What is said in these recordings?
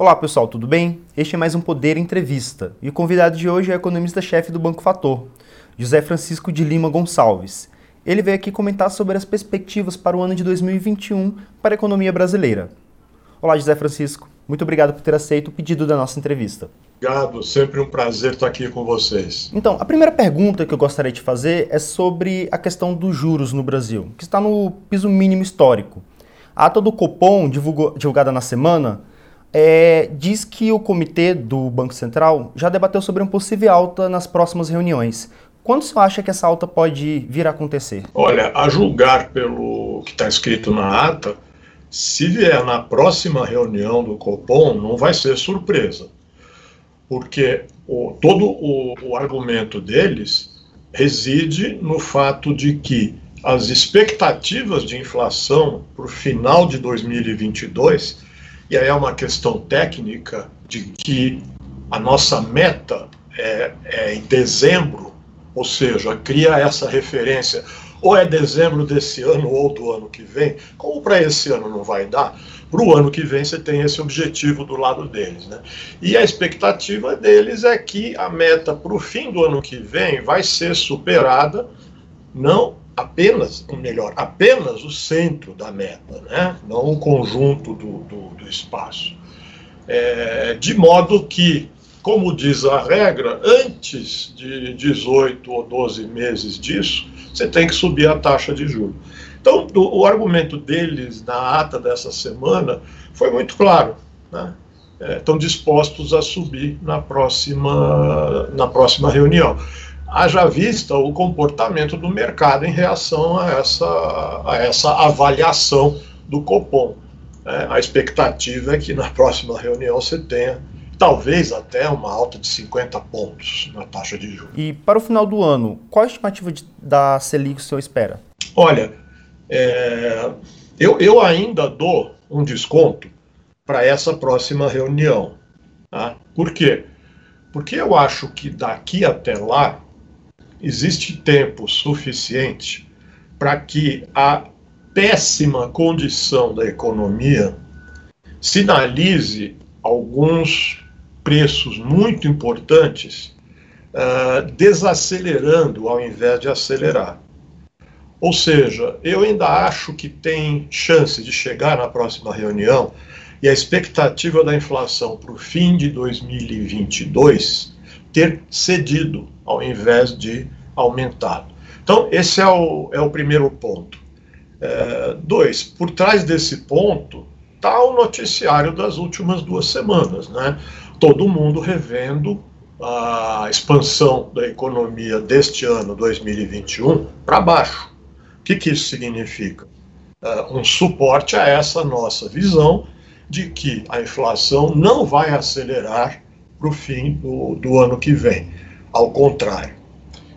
Olá pessoal, tudo bem? Este é mais um Poder Entrevista e o convidado de hoje é o economista-chefe do Banco Fator, José Francisco de Lima Gonçalves. Ele veio aqui comentar sobre as perspectivas para o ano de 2021 para a economia brasileira. Olá, José Francisco. Muito obrigado por ter aceito o pedido da nossa entrevista. Obrigado, sempre um prazer estar aqui com vocês. Então, a primeira pergunta que eu gostaria de fazer é sobre a questão dos juros no Brasil, que está no piso mínimo histórico. A ata do Copom, divulgada na semana, é, diz que o comitê do Banco Central já debateu sobre uma possível alta nas próximas reuniões. Quando você acha que essa alta pode vir a acontecer? Olha, a julgar pelo que está escrito na ata, se vier na próxima reunião do Copom, não vai ser surpresa. Porque o, todo o, o argumento deles reside no fato de que as expectativas de inflação para o final de 2022 e aí é uma questão técnica de que a nossa meta é, é em dezembro, ou seja, cria essa referência ou é dezembro desse ano ou do ano que vem, como para esse ano não vai dar, para o ano que vem você tem esse objetivo do lado deles. Né? E a expectativa deles é que a meta para o fim do ano que vem vai ser superada, não apenas, ou melhor, apenas o centro da meta, né? não o conjunto do, do, do espaço. É, de modo que, como diz a regra, antes de 18 ou 12 meses disso, você tem que subir a taxa de juros. Então, do, o argumento deles na ata dessa semana foi muito claro. Né? É, estão dispostos a subir na próxima, na próxima reunião haja vista o comportamento do mercado em reação a essa, a essa avaliação do Copom. É, a expectativa é que na próxima reunião você tenha talvez até uma alta de 50 pontos na taxa de juros. E para o final do ano, qual a estimativa de, da Selic o senhor espera? Olha, é, eu, eu ainda dou um desconto para essa próxima reunião. Tá? Por quê? Porque eu acho que daqui até lá existe tempo suficiente para que a péssima condição da economia sinalize alguns preços muito importantes uh, desacelerando ao invés de acelerar. Ou seja, eu ainda acho que tem chance de chegar na próxima reunião e a expectativa da inflação para o fim de 2022 ter cedido ao invés de aumentado. Então, esse é o, é o primeiro ponto. É, dois, por trás desse ponto está o noticiário das últimas duas semanas. Né? Todo mundo revendo a expansão da economia deste ano, 2021, para baixo. O que, que isso significa? É, um suporte a essa nossa visão de que a inflação não vai acelerar para o fim do, do ano que vem. Ao contrário.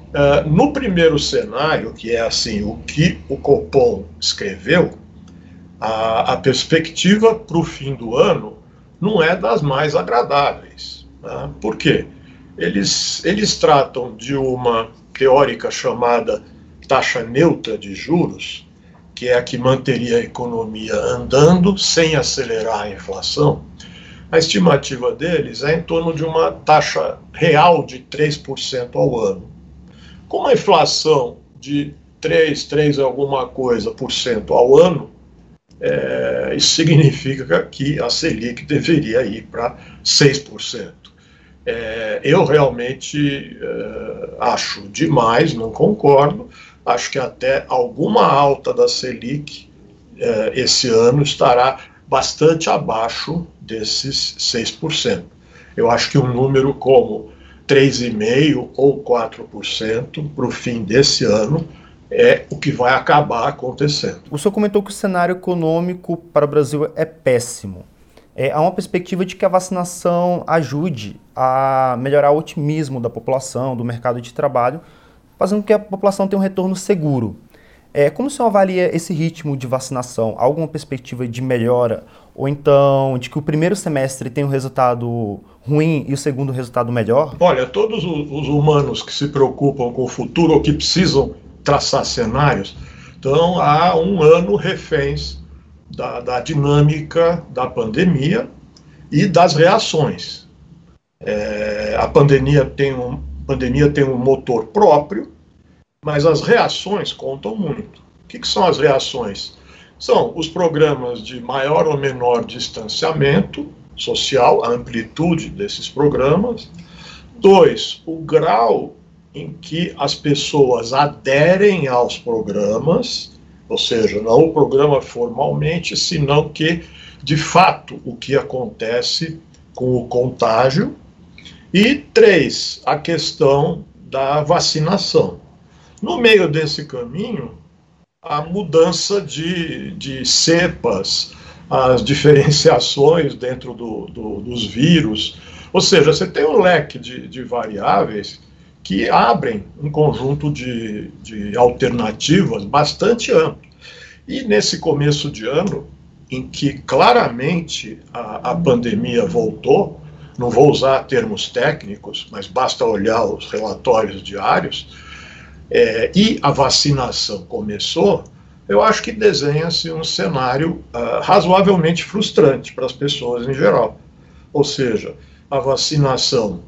Uh, no primeiro cenário, que é assim, o que o Copom escreveu, a, a perspectiva para o fim do ano não é das mais agradáveis. Né? Por quê? Eles, eles tratam de uma teórica chamada taxa neutra de juros, que é a que manteria a economia andando sem acelerar a inflação. A estimativa deles é em torno de uma taxa real de 3% ao ano. Com uma inflação de 3, 3 alguma coisa por cento ao ano, é, isso significa que a Selic deveria ir para 6%. É, eu realmente é, acho demais, não concordo. Acho que até alguma alta da Selic é, esse ano estará bastante abaixo desses 6%. Eu acho que um número como 3,5% ou 4% para o fim desse ano é o que vai acabar acontecendo. O senhor comentou que o cenário econômico para o Brasil é péssimo. É, há uma perspectiva de que a vacinação ajude a melhorar o otimismo da população, do mercado de trabalho, fazendo com que a população tenha um retorno seguro. É, como o senhor avalia esse ritmo de vacinação? Há alguma perspectiva de melhora? Ou então de que o primeiro semestre tem um resultado ruim e o segundo resultado melhor? Olha, todos os humanos que se preocupam com o futuro ou que precisam traçar cenários estão há um ano reféns da, da dinâmica da pandemia e das reações. É, a pandemia tem, um, pandemia tem um motor próprio, mas as reações contam muito. O que, que são as reações? São os programas de maior ou menor distanciamento social, a amplitude desses programas. Dois, o grau em que as pessoas aderem aos programas, ou seja, não o programa formalmente, senão que, de fato, o que acontece com o contágio. E três, a questão da vacinação. No meio desse caminho, a mudança de, de cepas, as diferenciações dentro do, do, dos vírus. Ou seja, você tem um leque de, de variáveis que abrem um conjunto de, de alternativas bastante amplo. E nesse começo de ano, em que claramente a, a pandemia voltou, não vou usar termos técnicos, mas basta olhar os relatórios diários, é, e a vacinação começou, eu acho que desenha-se um cenário uh, razoavelmente frustrante para as pessoas em geral. Ou seja, a vacinação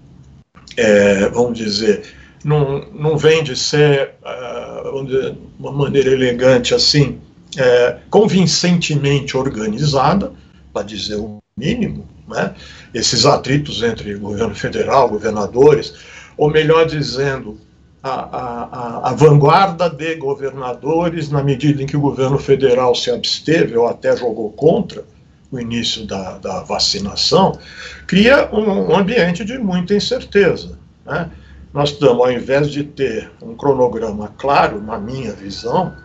é, vamos dizer, não, não vem de ser, uh, vamos dizer, uma maneira elegante assim, é, convincentemente organizada, para dizer o mínimo, né? esses atritos entre governo federal, governadores, ou melhor dizendo, a, a, a, vanguarda de governadores, na medida em que o governo federal se absteve ou até jogou contra o início da, da vacinação, cria um, um ambiente de muita incerteza. Né? Nós estamos, ao invés de ter um cronograma claro, na minha visão,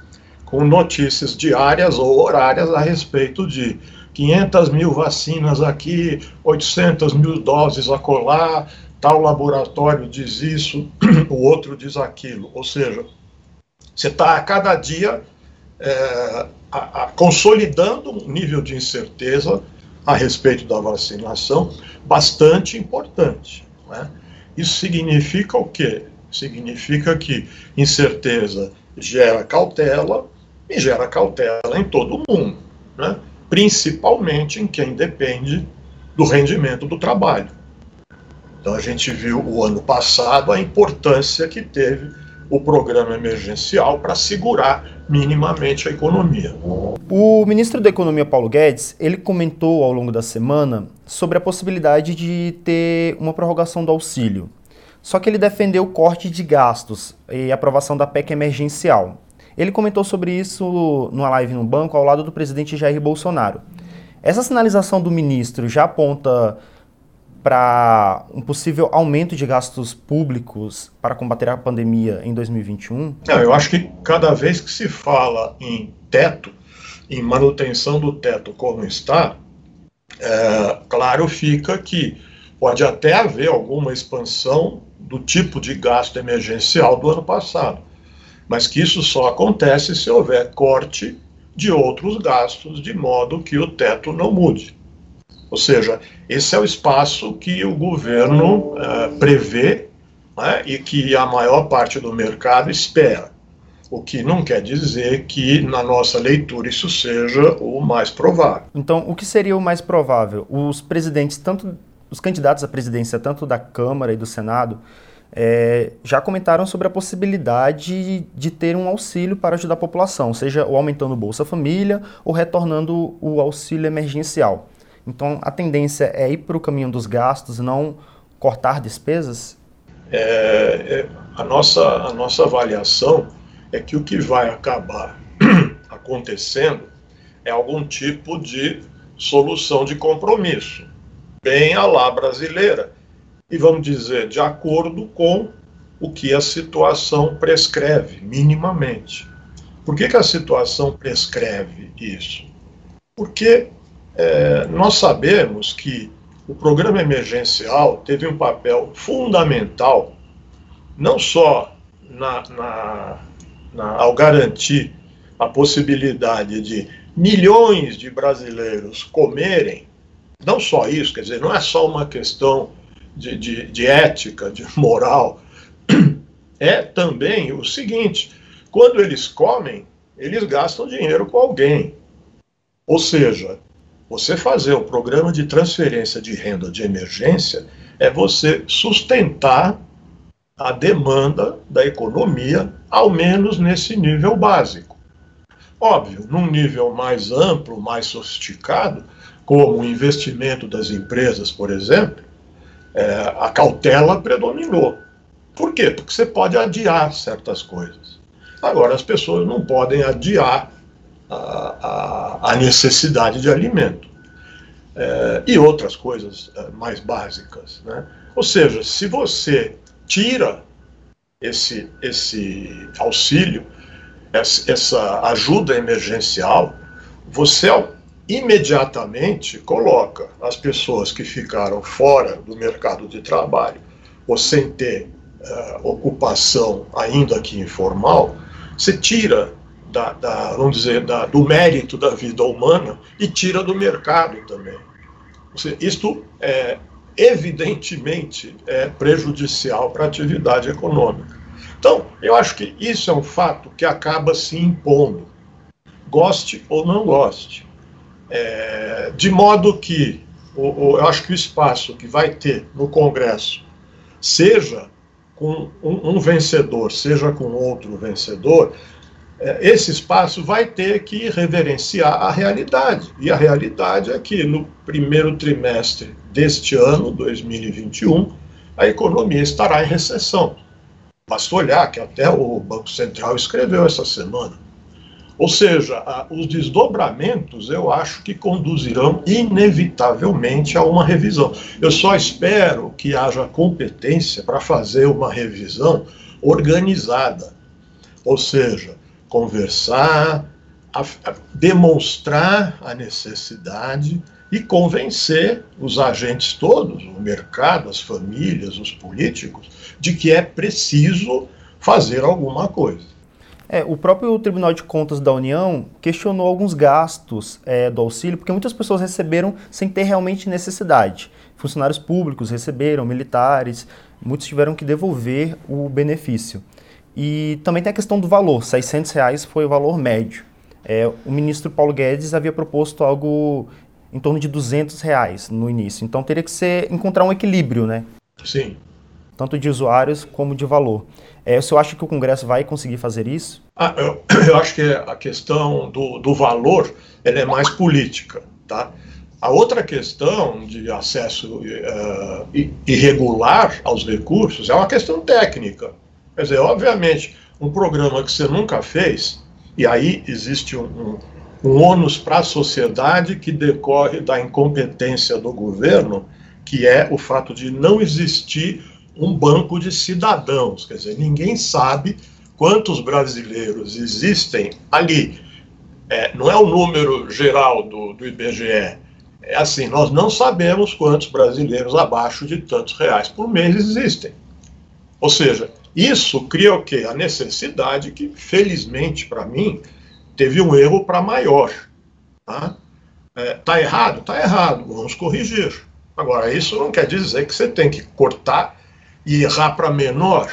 com notícias diárias ou horárias a respeito de 500 mil vacinas aqui, 800 mil doses a colar, tal laboratório diz isso, o outro diz aquilo. Ou seja, você está a cada dia é, a, a, consolidando um nível de incerteza a respeito da vacinação bastante importante. Né? Isso significa o quê? Significa que incerteza gera cautela e gera cautela em todo mundo, né? principalmente em quem depende do rendimento do trabalho. Então a gente viu o ano passado a importância que teve o programa emergencial para segurar minimamente a economia. O ministro da Economia Paulo Guedes, ele comentou ao longo da semana sobre a possibilidade de ter uma prorrogação do auxílio. Só que ele defendeu o corte de gastos e aprovação da PEC emergencial. Ele comentou sobre isso numa live no banco ao lado do presidente Jair Bolsonaro. Essa sinalização do ministro já aponta para um possível aumento de gastos públicos para combater a pandemia em 2021? Não, eu acho que cada vez que se fala em teto, em manutenção do teto como está, é, claro fica que pode até haver alguma expansão do tipo de gasto emergencial do ano passado, mas que isso só acontece se houver corte de outros gastos, de modo que o teto não mude. Ou seja, esse é o espaço que o governo uh, prevê né, e que a maior parte do mercado espera. O que não quer dizer que, na nossa leitura, isso seja o mais provável. Então, o que seria o mais provável? Os presidentes, tanto os candidatos à presidência, tanto da Câmara e do Senado, é, já comentaram sobre a possibilidade de ter um auxílio para ajudar a população, seja o aumentando o Bolsa Família ou retornando o auxílio emergencial. Então, a tendência é ir para o caminho dos gastos, não cortar despesas? É, é, a, nossa, a nossa avaliação é que o que vai acabar acontecendo é algum tipo de solução de compromisso, bem à lá brasileira, e vamos dizer, de acordo com o que a situação prescreve, minimamente. Por que, que a situação prescreve isso? Porque é, nós sabemos que o programa emergencial teve um papel fundamental, não só na, na, na, ao garantir a possibilidade de milhões de brasileiros comerem, não só isso, quer dizer, não é só uma questão de, de, de ética, de moral, é também o seguinte: quando eles comem, eles gastam dinheiro com alguém. Ou seja, Você fazer o programa de transferência de renda de emergência é você sustentar a demanda da economia, ao menos nesse nível básico. Óbvio, num nível mais amplo, mais sofisticado, como o investimento das empresas, por exemplo, é, a cautela predominou. Por quê? Porque você pode adiar certas coisas. Agora, as pessoas não podem adiar a, a, necessidade de alimento. É, e outras coisas é, mais básicas. Né? Ou seja, se você tira esse, esse auxílio, essa ajuda emergencial, você imediatamente coloca as pessoas que ficaram fora do mercado de trabalho ou sem ter uh, ocupação, ainda que informal, você tira da, da vamos dizer, da, do mérito da vida humana e tira do mercado também. Seja, isto é evidentemente é prejudicial para a atividade econômica. Então, eu acho que isso é um fato que acaba se impondo, goste ou não goste. É, de modo que o, o, eu acho que o espaço que vai ter no Congresso, seja com um, um vencedor, seja com outro vencedor, esse espaço vai ter que reverenciar a realidade. E a realidade é que no primeiro trimestre deste ano, 2021, a economia estará em recessão. Basta olhar que até o Banco Central escreveu essa semana. Ou seja, os desdobramentos eu acho que conduzirão inevitavelmente a uma revisão. Eu só espero que haja competência para fazer uma revisão organizada. Ou seja, conversar, a, a demonstrar a necessidade e convencer os agentes todos, o mercado, as famílias, os políticos, de que é preciso fazer alguma coisa. É, o próprio Tribunal de Contas da União questionou alguns gastos é, do auxílio, porque muitas pessoas receberam sem ter realmente necessidade. Funcionários públicos receberam, militares, muitos tiveram que devolver o benefício. E também tem a questão do valor, 600 reais foi o valor médio. É, o ministro Paulo Guedes havia proposto algo em torno de 200 reais no início, então teria que ser encontrar um equilíbrio, né? Sim. Tanto de usuários como de valor. É, o senhor acha que o Congresso vai conseguir fazer isso? Ah, eu, eu, acho que a questão do, do valor ela é mais política, tá? A outra questão de acesso uh, irregular aos recursos é uma questão técnica. Quer dizer, obviamente, um programa que você nunca fez, e aí existe um, um, um ônus para a sociedade que decorre da incompetência do governo, que é o fato de não existir um banco de cidadãos. Quer dizer, ninguém sabe quantos brasileiros existem ali. É, não é o número geral do, do IBGE. É assim, nós não sabemos quantos brasileiros abaixo de tantos reais por mês existem. Ou seja, isso cria o quê? A necessidade que, felizmente para mim, teve um erro para maior. Tá? É, tá errado? Tá errado, vamos corrigir. Agora, isso não quer dizer que você tem que cortar e errar para menor,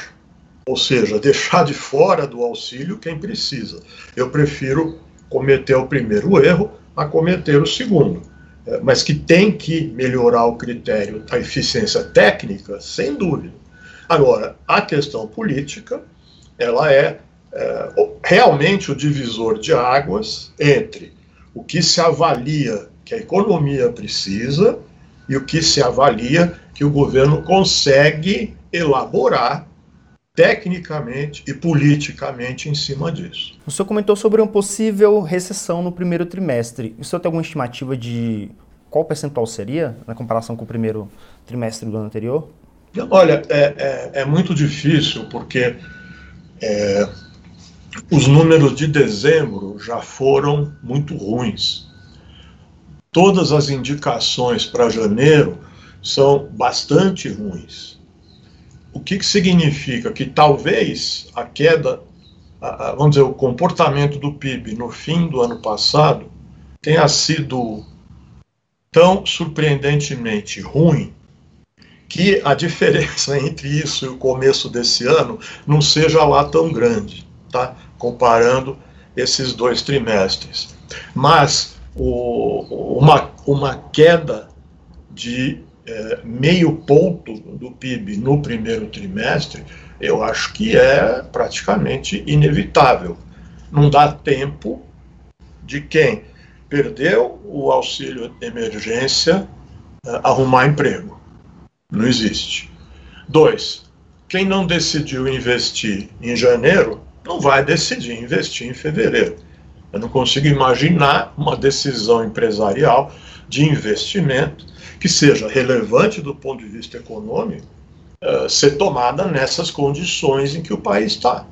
ou seja, deixar de fora do auxílio quem precisa. Eu prefiro cometer o primeiro erro a cometer o segundo. É, mas que tem que melhorar o critério da eficiência técnica, sem dúvida. Agora, a questão política, ela é, é realmente o divisor de águas entre o que se avalia que a economia precisa e o que se avalia que o governo consegue elaborar tecnicamente e politicamente em cima disso. O senhor comentou sobre uma possível recessão no primeiro trimestre. O senhor tem alguma estimativa de qual percentual seria na comparação com o primeiro trimestre do ano anterior? Olha, é, é, é muito difícil porque é, os números de dezembro já foram muito ruins. Todas as indicações para janeiro são bastante ruins. O que, que significa? Que talvez a queda, a, a, vamos dizer, o comportamento do PIB no fim do ano passado tenha sido tão surpreendentemente ruim que a diferença entre isso e o começo desse ano não seja lá tão grande, tá? comparando esses dois trimestres. Mas o, uma, uma queda de é, meio ponto do PIB no primeiro trimestre, eu acho que é praticamente inevitável. Não dá tempo de quem perdeu o auxílio de emergência é, arrumar emprego. Não existe. Dois, quem não decidiu investir em janeiro não vai decidir investir em fevereiro. Eu não consigo imaginar uma decisão empresarial de investimento que seja relevante do ponto de vista econômico uh, ser tomada nessas condições em que o país está.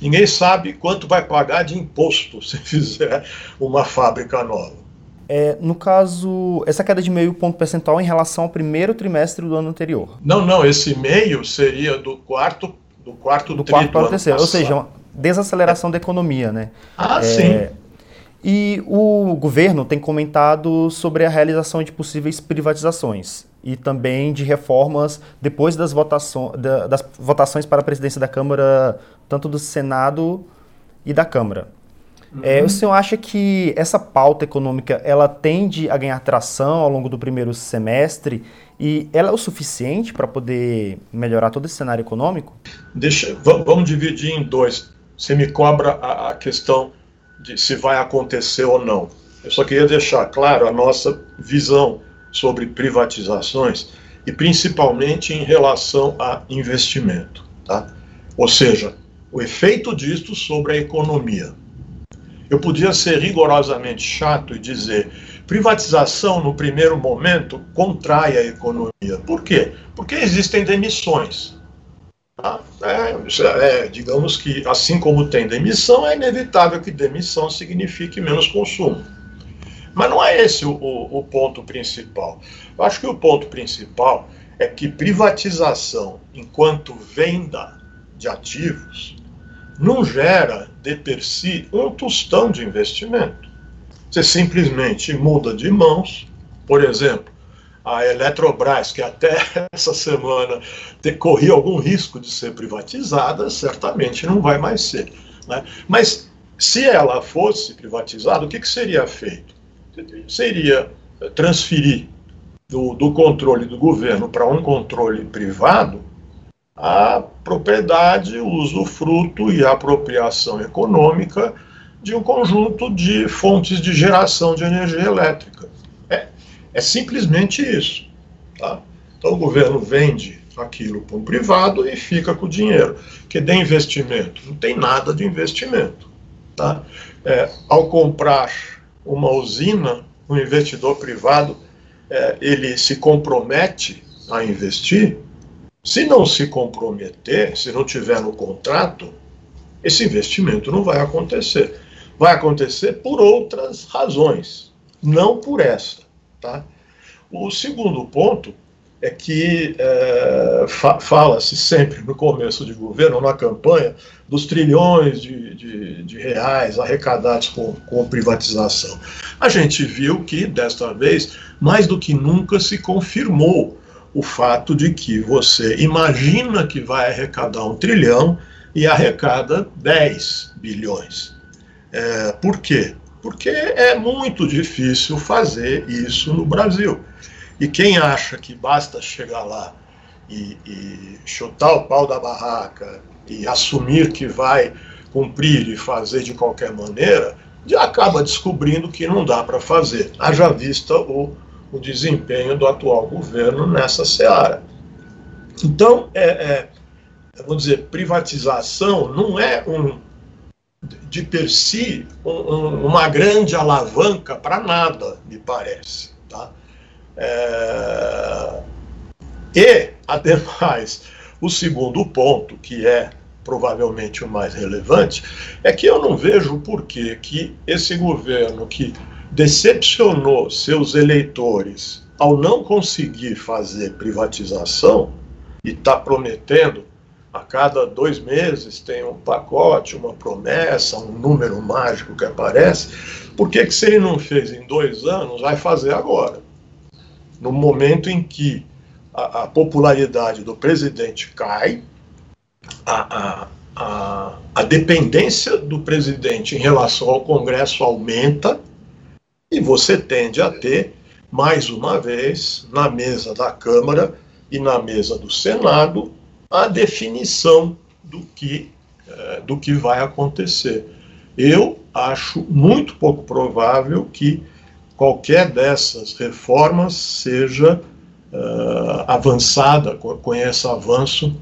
Ninguém sabe quanto vai pagar de imposto se fizer uma fábrica nova. É, no caso, essa queda de meio ponto percentual em relação ao primeiro trimestre do ano anterior. Não, não, esse meio seria do quarto do quarto do quarto para o terceiro, ou seja, uma desaceleração da economia, né? Ah, é, sim. E o governo tem comentado sobre a realização de possíveis privatizações e também de reformas depois das, votações, das votações para a presidência da Câmara, tanto do Senado e da Câmara. Uhum. É, o senhor acha que essa pauta econômica ela tende a ganhar tração ao longo do primeiro semestre e ela é o suficiente para poder melhorar todo esse cenário econômico? Deixa, vamos dividir em dois. Você me cobra a, a questão de se vai acontecer ou não. Eu só queria deixar claro a nossa visão sobre privatizações e principalmente em relação a investimento, tá? Ou seja, o efeito disto sobre a economia. Eu podia ser rigorosamente chato e dizer privatização no primeiro momento contrai a economia. Por quê? Porque existem demissões. Tá? É, é, digamos que, assim como tem demissão, é inevitável que demissão signifique menos consumo. Mas não é esse o, o, o ponto principal. Eu acho que o ponto principal é que privatização, enquanto venda de ativos, não gera de per si um tostão de investimento. Você simplesmente muda de mãos, por exemplo, a Eletrobras, que até essa semana corria algum risco de ser privatizada, certamente não vai mais ser. Né? Mas se ela fosse privatizada, o que, que seria feito? Seria transferir do, do controle do governo para um controle privado a propriedade, o usufruto e a apropriação econômica de um conjunto de fontes de geração de energia elétrica. É simplesmente isso. Tá? Então o governo vende aquilo para um privado e fica com o dinheiro. Que de investimento? Não tem nada de investimento. Tá? É, ao comprar uma usina, um investidor privado é, ele se compromete a investir. Se não se comprometer, se não tiver no contrato, esse investimento não vai acontecer. Vai acontecer por outras razões, não por esta. Tá? O segundo ponto é que é, fa fala-se sempre no começo de governo, na campanha, dos trilhões de, de, de reais arrecadados com, com privatização. A gente viu que, desta vez, mais do que nunca se confirmou o fato de que você imagina que vai arrecadar um trilhão e arrecada 10 bilhões. É, por quê? porque é muito difícil fazer isso no Brasil. E quem acha que basta chegar lá e, e chutar o pau da barraca e assumir que vai cumprir e fazer de qualquer maneira, já acaba descobrindo que não dá para fazer, haja vista o, o desempenho do atual governo nessa seara. Então, é, é, vamos dizer, privatização não é um, de per si um, um, uma grande alavanca para nada, me parece. Tá? É... E, ademais, o segundo ponto, que é provavelmente o mais relevante, é que eu não vejo por que esse governo que decepcionou seus eleitores ao não conseguir fazer privatização e está prometendo a cada dois meses tem um pacote, uma promessa, um número mágico que aparece. Por que, que se ele não fez em dois anos, vai fazer agora? No momento em que a, a popularidade do presidente cai, a, a, a, a dependência do presidente em relação ao Congresso aumenta E você tende a ter, mais uma vez, na mesa da Câmara e na mesa do Senado, a definição do que, é, do que vai acontecer. Eu acho muito pouco provável que qualquer dessas reformas seja uh, avançada, com esse avanço,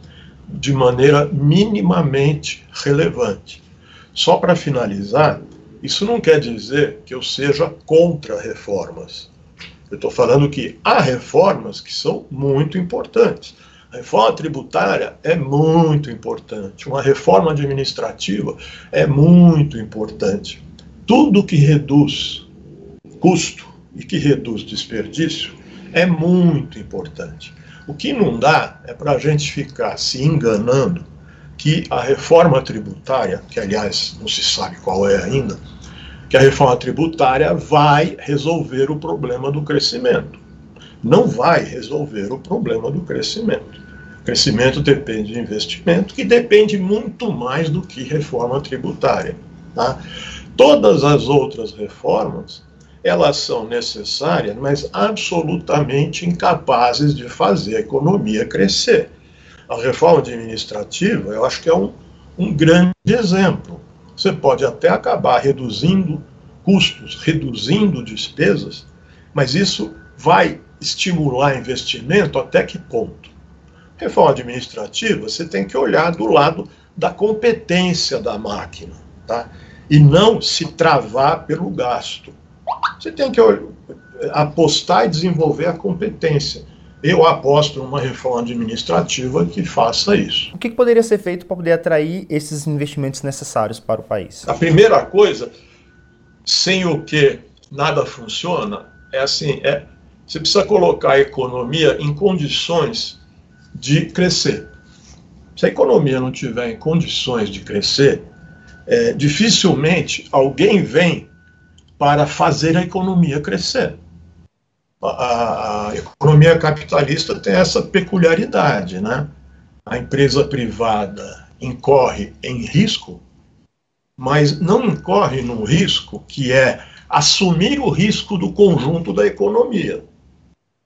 de maneira minimamente relevante. Só para finalizar, isso não quer dizer que eu seja contra reformas. Eu estou falando que há reformas que são muito importantes. A reforma tributária é muito importante, uma reforma administrativa é muito importante. Tudo que reduz custo e que reduz desperdício é muito importante. O que não dá é para a gente ficar se enganando que a reforma tributária, que aliás não se sabe qual é ainda, que a reforma tributária vai resolver o problema do crescimento. Não vai resolver o problema do crescimento. Crescimento depende de investimento, que depende muito mais do que reforma tributária. Tá? Todas as outras reformas, elas são necessárias, mas absolutamente incapazes de fazer a economia crescer. A reforma administrativa, eu acho que é um, um grande exemplo. Você pode até acabar reduzindo custos, reduzindo despesas, mas isso vai estimular investimento até que ponto? Reforma administrativa, você tem que olhar do lado da competência da máquina, tá? E não se travar pelo gasto. Você tem que apostar e desenvolver a competência. Eu aposto numa reforma administrativa que faça isso. O que poderia ser feito para poder atrair esses investimentos necessários para o país? A primeira coisa, sem o que nada funciona, é assim, é você precisa colocar a economia em condições de crescer. Se a economia não tiver em condições de crescer, é, dificilmente alguém vem para fazer a economia crescer. A, a, economia capitalista tem essa peculiaridade, né? A empresa privada incorre em risco, mas não incorre num risco que é assumir o risco do conjunto da economia.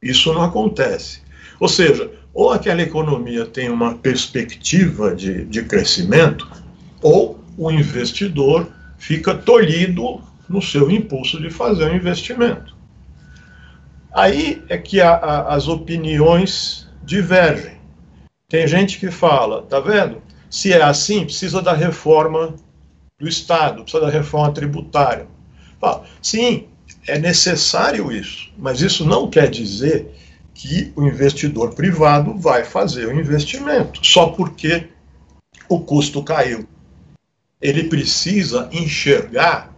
Isso não acontece. Ou seja, ou aquela economia tem uma perspectiva de, de crescimento, ou o investidor fica tolhido no seu impulso de fazer um investimento. Aí é que a, a, as opiniões divergem. Tem gente que fala, tá vendo? Se é assim, precisa da reforma do Estado, precisa da reforma tributária. Fala, sim, é necessário isso, mas isso não quer dizer que o investidor privado vai fazer o investimento, só porque o custo caiu. Ele precisa enxergar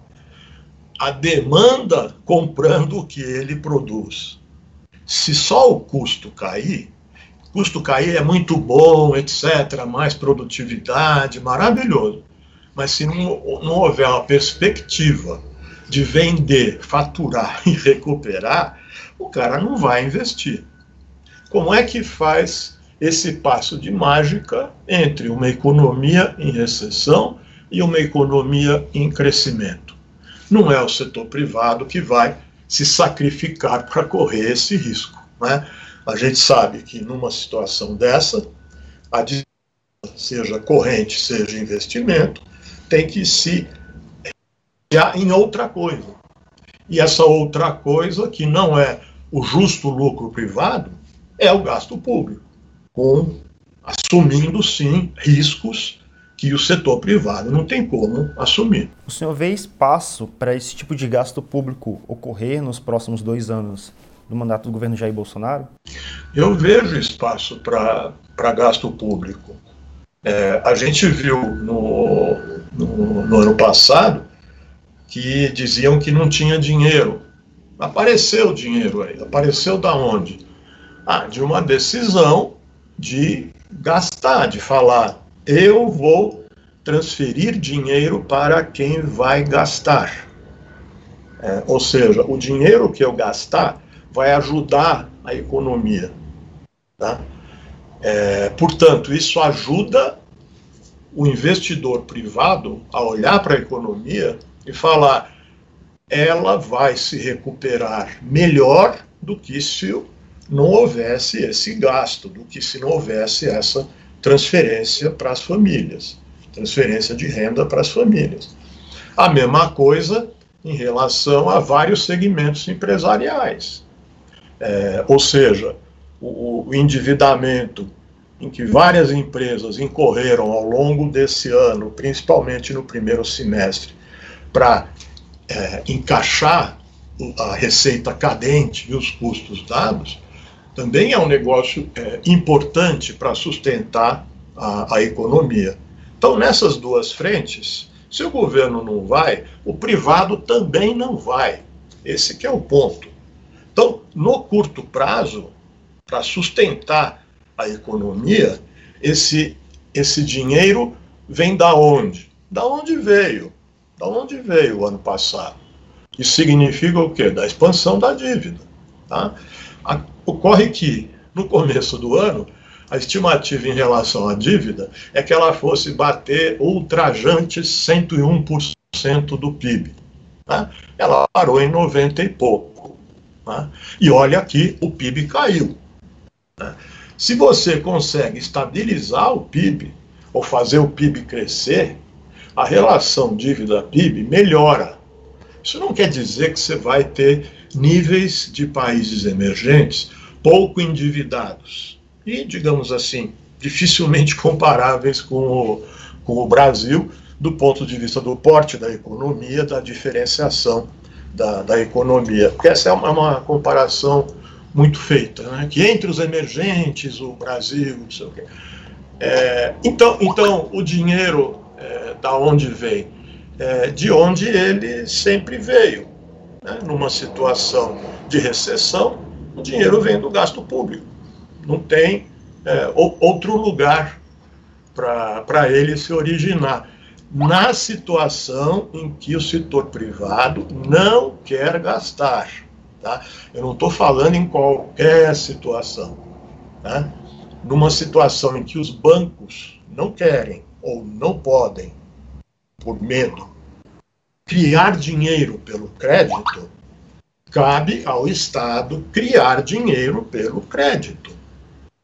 a demanda comprando o que ele produz. Se só o custo cair, custo cair é muito bom, etc., mais produtividade, maravilhoso. Mas se não, não houver uma perspectiva de vender, faturar e recuperar, o cara não vai investir. Como é que faz esse passo de mágica entre uma economia em recessão e uma economia em crescimento? Não é o setor privado que vai se sacrificar para correr esse risco. Né? A gente sabe que numa situação dessa, a seja corrente, seja investimento, tem que se em outra coisa. E essa outra coisa, que não é o justo lucro privado, é o gasto público, com assumindo sim riscos que o setor privado não tem como assumir. O senhor vê espaço para esse tipo de gasto público ocorrer nos próximos dois anos do mandato do governo Jair Bolsonaro? Eu vejo espaço para gasto público. É, a gente viu no, no, no ano passado que diziam que não tinha dinheiro. Apareceu dinheiro aí. Apareceu da onde? Ah, de uma decisão de gastar, de falar, eu vou transferir dinheiro para quem vai gastar. É, ou seja, o dinheiro que eu gastar vai ajudar a economia. Tá? É, portanto, isso ajuda o investidor privado a olhar para a economia e falar: ela vai se recuperar melhor do que se não houvesse esse gasto, do que se não houvesse essa transferência para as famílias, transferência de renda para as famílias. A mesma coisa em relação a vários segmentos empresariais. É, ou seja, o, o endividamento em que várias empresas incorreram ao longo desse ano, principalmente no primeiro semestre, para é, encaixar a receita cadente e os custos dados, também é um negócio é, importante para sustentar a, a economia. Então, nessas duas frentes, se o governo não vai, o privado também não vai. Esse que é o ponto. Então, no curto prazo, para sustentar a economia, esse, esse dinheiro vem da onde? Da onde veio? Da onde veio o ano passado? Isso significa o quê? Da expansão da dívida. Tá? Ocorre que, no começo do ano, a estimativa em relação à dívida é que ela fosse bater ultrajantes 101% do PIB. Tá? Ela parou em 90 e pouco. Tá? E olha aqui, o PIB caiu. Tá? Se você consegue estabilizar o PIB, ou fazer o PIB crescer, a relação dívida-PIB melhora. Isso não quer dizer que você vai ter níveis de países emergentes pouco endividados e, digamos assim, dificilmente comparáveis com o, com o Brasil do ponto de vista do porte da economia, da diferenciação da, da economia. Porque essa é uma, uma comparação muito feita, né? que entre os emergentes, o Brasil, não sei o quê. É, então, então, o dinheiro é, da onde vem? É, de onde ele sempre veio. Né? Numa situação de recessão, o dinheiro vem do gasto público. Não tem é, outro lugar para ele se originar. Na situação em que o setor privado não quer gastar. Tá? Eu não estou falando em qualquer situação. Tá? Numa situação em que os bancos não querem ou não podem, por medo, criar dinheiro pelo crédito, cabe ao Estado criar dinheiro pelo crédito,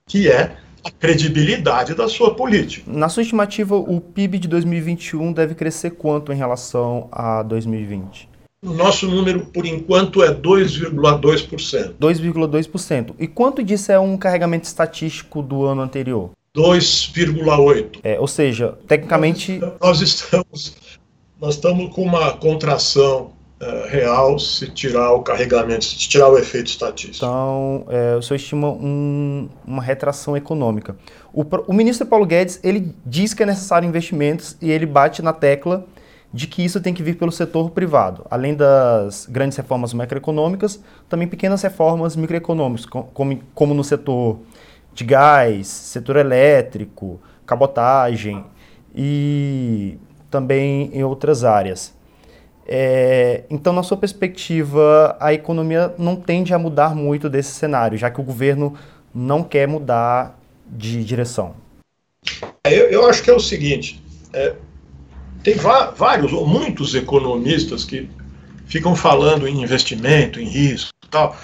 que é a credibilidade da sua política. Na sua estimativa, o PIB de 2021 deve crescer quanto em relação a 2020? O nosso número, por enquanto, é 2,2%. 2,2%. E quanto disso é um carregamento estatístico do ano anterior? 2,8%. É, ou seja, tecnicamente. Nós estamos, nós estamos com uma contração é, real se tirar o carregamento, se tirar o efeito estatístico. Então, é, o senhor estima um, uma retração econômica. O, o ministro Paulo Guedes ele diz que é necessário investimentos e ele bate na tecla de que isso tem que vir pelo setor privado. Além das grandes reformas macroeconômicas, também pequenas reformas microeconômicas, como, como no setor de gás, setor elétrico, cabotagem e também em outras áreas. É, então, na sua perspectiva, a economia não tende a mudar muito desse cenário, já que o governo não quer mudar de direção. Eu, eu acho que é o seguinte: é, tem vários ou muitos economistas que ficam falando em investimento, em risco e tal,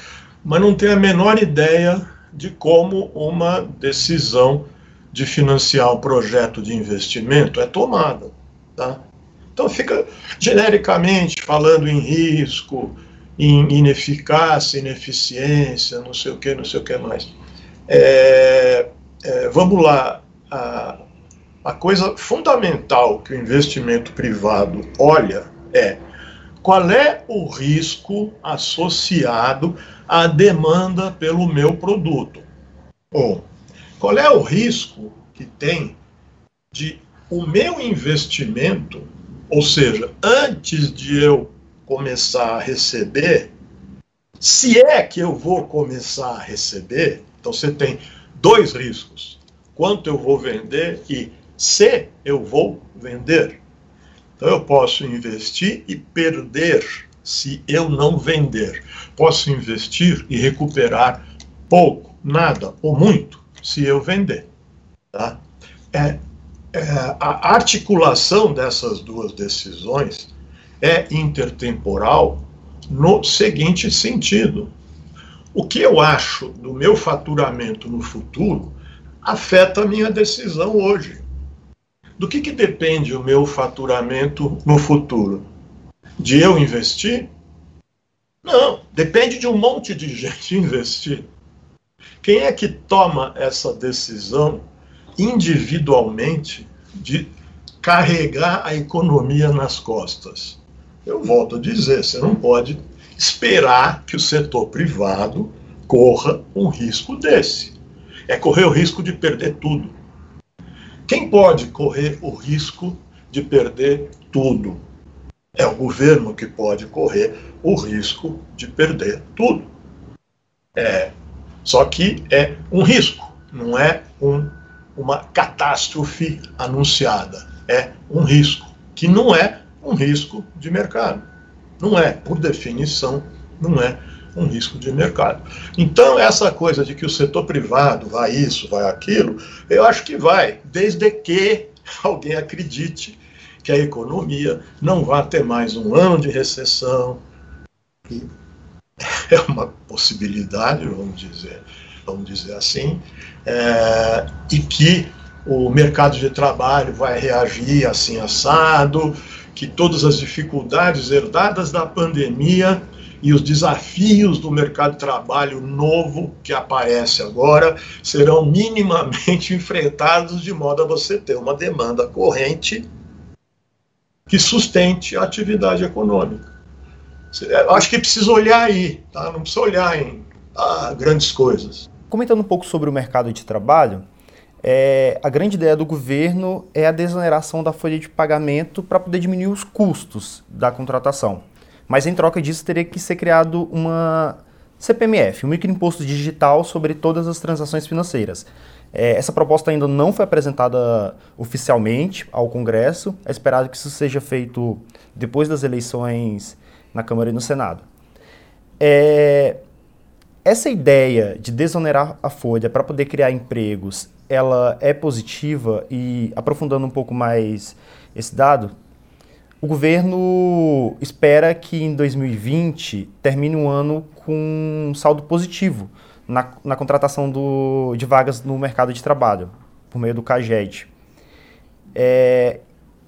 mas não tem a menor ideia de como uma decisão de financiar um projeto de investimento é tomada. Tá? Então fica genericamente falando em risco, em ineficácia, ineficiência, não sei o que, não sei o que mais. É, é, vamos lá, a, a coisa fundamental que o investimento privado olha é qual é o risco associado à demanda pelo meu produto. Ou qual é o risco que tem de o meu investimento, ou seja, antes de eu começar a receber, se é que eu vou começar a receber, então você tem dois riscos: quanto eu vou vender e se eu vou vender. Então eu posso investir e perder se eu não vender. Posso investir e recuperar pouco, nada ou muito se eu vender. Tá? É, é, a articulação dessas duas decisões é intertemporal no seguinte sentido: o que eu acho do meu faturamento no futuro afeta a minha decisão hoje. Do que, que depende o meu faturamento no futuro? De eu investir? Não, depende de um monte de gente investir. Quem é que toma essa decisão individualmente de carregar a economia nas costas? Eu volto a dizer, você não pode esperar que o setor privado corra um risco desse. É correr o risco de perder tudo. Quem pode correr o risco de perder tudo? É o governo que pode correr o risco de perder tudo. É, só que é um risco, não é um, uma catástrofe anunciada. É um risco, que não é um risco de mercado. Não é, por definição, não é um risco de mercado. Então, essa coisa de que o setor privado vai isso, vai aquilo, eu acho que vai, desde que alguém acredite que a economia não vai ter mais um ano de recessão. É uma possibilidade, vamos dizer, vamos dizer assim, é, e que o mercado de trabalho vai reagir assim assado, que todas as dificuldades herdadas da pandemia e os desafios do mercado de trabalho novo que aparece agora serão minimamente enfrentados de modo a você ter uma demanda corrente que sustente a atividade econômica. Eu acho que precisa olhar aí, tá? não precisa olhar em ah, grandes coisas. Comentando um pouco sobre o mercado de trabalho, é, a grande ideia do governo é a desoneração da folha de pagamento para poder diminuir os custos da contratação. Mas em troca disso teria que ser criado uma CPMF, um microimposto digital sobre todas as transações financeiras. É, essa proposta ainda não foi apresentada oficialmente ao Congresso. É esperado que isso seja feito depois das eleições na Câmara e no Senado. É, essa ideia de desonerar a folha para poder criar empregos ela é positiva e aprofundando um pouco mais esse dado, o governo espera que em 2020 termine um ano com um saldo positivo na, na contratação do, de vagas no mercado de trabalho, por meio do CAGED. É,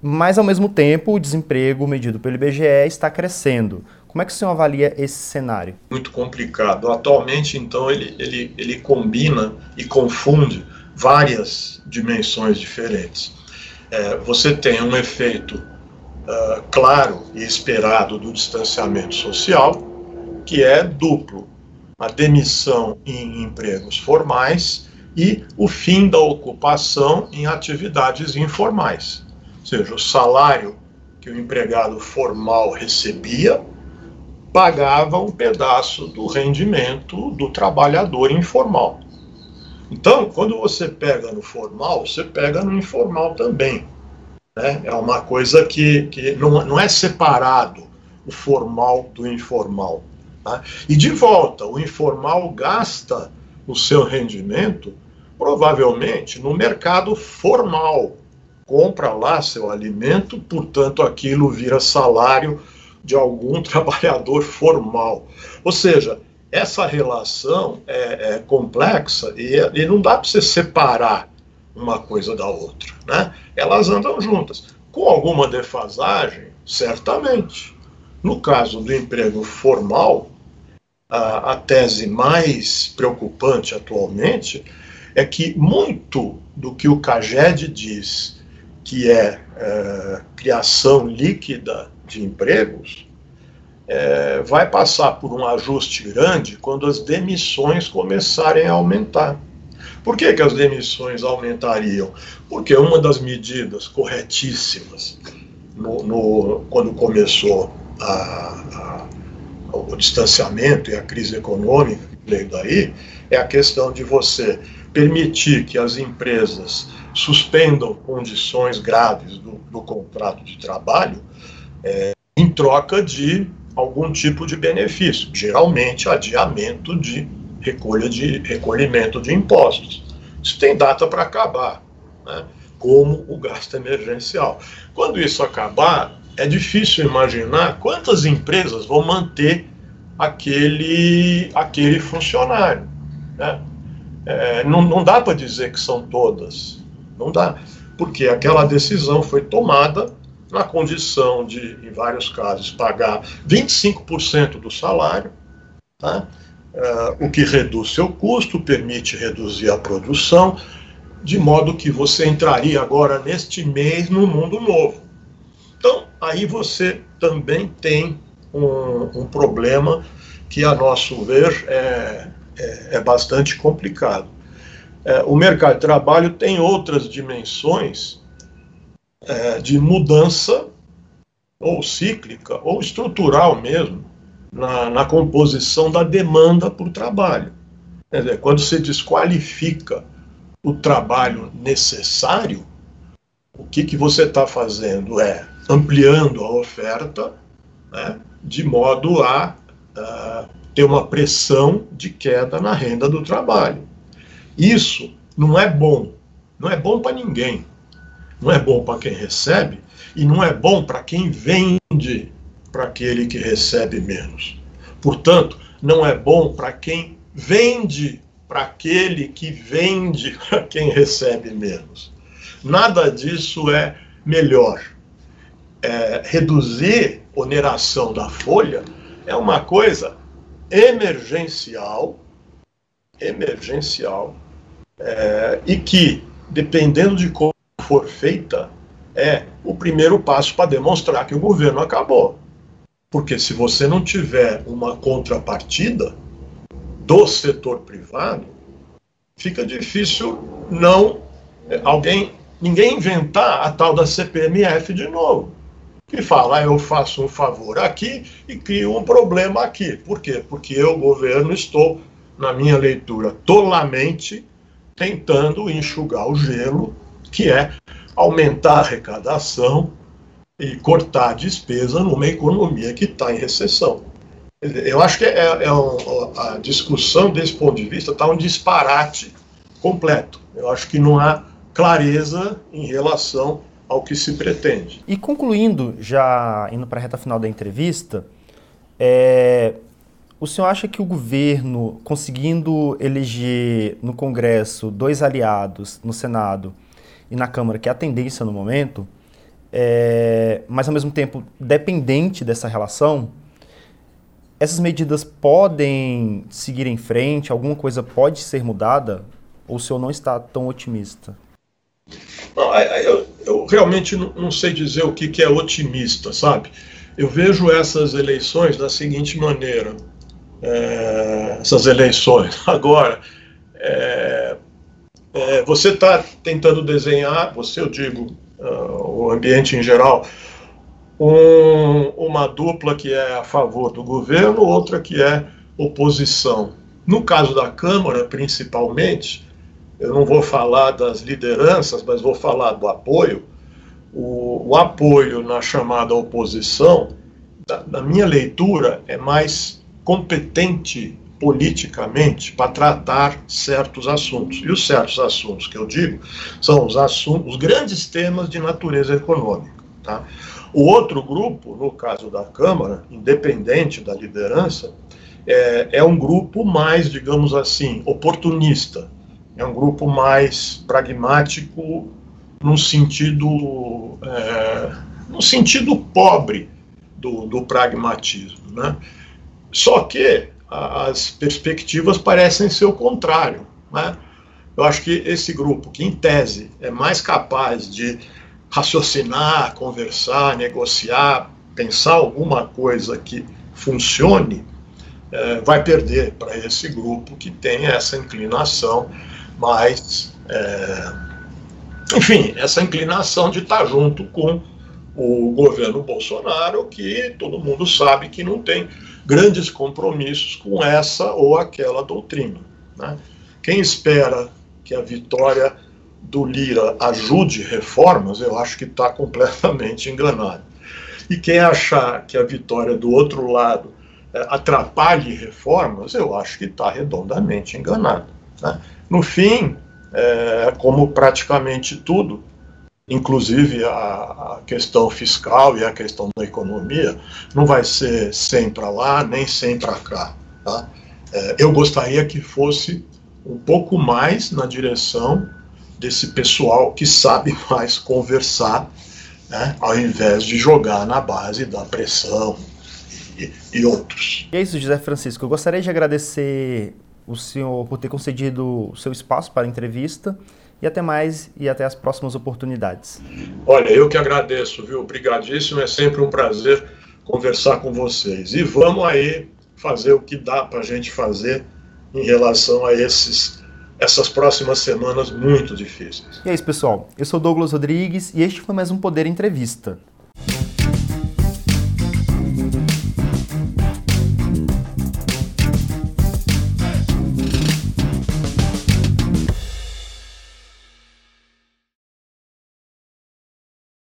mas, ao mesmo tempo, o desemprego medido pelo IBGE está crescendo. Como é que o senhor avalia esse cenário? Muito complicado. Atualmente, então, ele, ele, ele combina e confunde várias dimensões diferentes. É, você tem um efeito uh, claro e esperado do distanciamento social, que é duplo: a demissão em empregos formais e o fim da ocupação em atividades informais. Ou seja, o salário que o empregado formal recebia pagava um pedaço do rendimento do trabalhador informal. Então, quando você pega no formal, você pega no informal também. Né? É uma coisa que, que não, não é separado o formal do informal. Tá? E de volta, o informal gasta o seu rendimento provavelmente no mercado formal. Compra lá seu alimento, portanto, aquilo vira salário de algum trabalhador formal. Ou seja, essa relação é, é complexa e, e, não dá para você separar uma coisa da outra. Né? Elas andam juntas. Com alguma defasagem, certamente. No caso do emprego formal, a, a tese mais preocupante atualmente é que muito do que o CAGED diz que é, é criação líquida de empregos é, vai passar por um ajuste grande quando as demissões começarem a aumentar. Por que, que as demissões aumentariam? Porque uma das medidas corretíssimas no, no quando começou a, a, o distanciamento e a crise econômica que veio daí é a questão de você permitir que as empresas suspendam condições graves do, do contrato de trabalho é, em troca de algum tipo de benefício, geralmente adiamento de recolha de recolhimento de impostos. Isso tem data para acabar, né? como o gasto emergencial. Quando isso acabar, é difícil imaginar quantas empresas vão manter aquele, aquele funcionário. Né? É, não, não dá para dizer que são todas, não dá, porque aquela decisão foi tomada na condição de, em vários casos, pagar 25% do salário, tá? uh, o que reduz seu custo, permite reduzir a produção, de modo que você entraria agora neste mês no mundo novo. Então, aí você também tem um, um problema que, a nosso ver, é, é, é bastante complicado. É, o mercado de trabalho tem outras dimensões é, de mudança, ou cíclica, ou estrutural mesmo, na, na composição da demanda por trabalho. Quer dizer, quando se desqualifica o trabalho necessário, o que, que você está fazendo é ampliando a oferta né, de modo a uh, ter uma pressão de queda na renda do trabalho. Isso não é bom. Não é bom para ninguém. Não é bom para quem recebe e não é bom para quem vende para aquele que recebe menos. Portanto, não é bom para quem vende para aquele que vende para quem recebe menos. Nada disso é melhor. É, reduzir oneração da folha é uma coisa emergencial, emergencial, é, e que, dependendo de como for feita, é o primeiro passo para demonstrar que o governo acabou. Porque se você não tiver uma contrapartida do setor privado, fica difícil não é, alguém ninguém inventar a tal da CPMF de novo. Que fala, ah, eu faço um favor aqui e crio um problema aqui. Por quê? Porque eu, governo, estou, na minha leitura, tolamente tentando enxugar o gelo, que é aumentar a arrecadação e cortar a despesa numa economia que está em recessão. Eu acho que é, é um, a discussão desse ponto de vista está um disparate completo. Eu acho que não há clareza em relação ao que se pretende. E concluindo, já indo para a reta final da entrevista, é, o senhor acha que o governo, conseguindo eleger no Congresso dois aliados, no Senado e na Câmara, que é a tendência no momento, é, mas ao mesmo tempo dependente dessa relação, essas medidas podem seguir em frente? Alguma coisa pode ser mudada? Ou o senhor não está tão otimista? Não, eu, eu, realmente não sei dizer o que, que é otimista, sabe? Eu vejo essas eleições da seguinte maneira: é, essas eleições agora. É, é, você está tentando desenhar, você eu digo, uh, o ambiente em geral, um, uma dupla que é a favor do governo, outra que é oposição. No caso da Câmara, principalmente, eu não vou falar das lideranças, mas vou falar do apoio. O, o apoio na chamada oposição, da, na minha leitura, é mais competente politicamente para tratar certos assuntos. E os certos assuntos que eu digo são os assuntos, os grandes temas de natureza econômica. Tá? O outro grupo, no caso da Câmara, independente da liderança, é, é um grupo mais, digamos assim, oportunista. É um grupo mais pragmático no sentido, é, no sentido pobre do, do pragmatismo. Né? Só que as perspectivas parecem ser o contrário. Né? Eu acho que esse grupo, que em tese é mais capaz de raciocinar, conversar, negociar, pensar alguma coisa que funcione, é, vai perder para esse grupo que tem essa inclinação mais. É, enfim, essa inclinação de estar junto com o governo Bolsonaro, que todo mundo sabe que não tem grandes compromissos com essa ou aquela doutrina. Né? Quem espera que a vitória do Lira ajude reformas, eu acho que está completamente enganado. E quem achar que a vitória do outro lado é, atrapalhe reformas, eu acho que está redondamente enganado. Né? No fim, é, como praticamente tudo, inclusive a, a questão fiscal e a questão da economia, não vai ser sem para lá nem sem para cá. Tá? É, eu gostaria que fosse um pouco mais na direção desse pessoal que sabe mais conversar, né, ao invés de jogar na base da pressão e, e outros. E é isso, José Francisco. Eu gostaria de agradecer o senhor por ter concedido o seu espaço para a entrevista. E até mais e até as próximas oportunidades. Olha, eu que agradeço, viu? Obrigadíssimo, é sempre um prazer conversar com vocês. E vamos aí fazer o que dá para a gente fazer em relação a esses, essas próximas semanas muito difíceis. E é isso, pessoal. Eu sou Douglas Rodrigues e este foi mais um Poder Entrevista.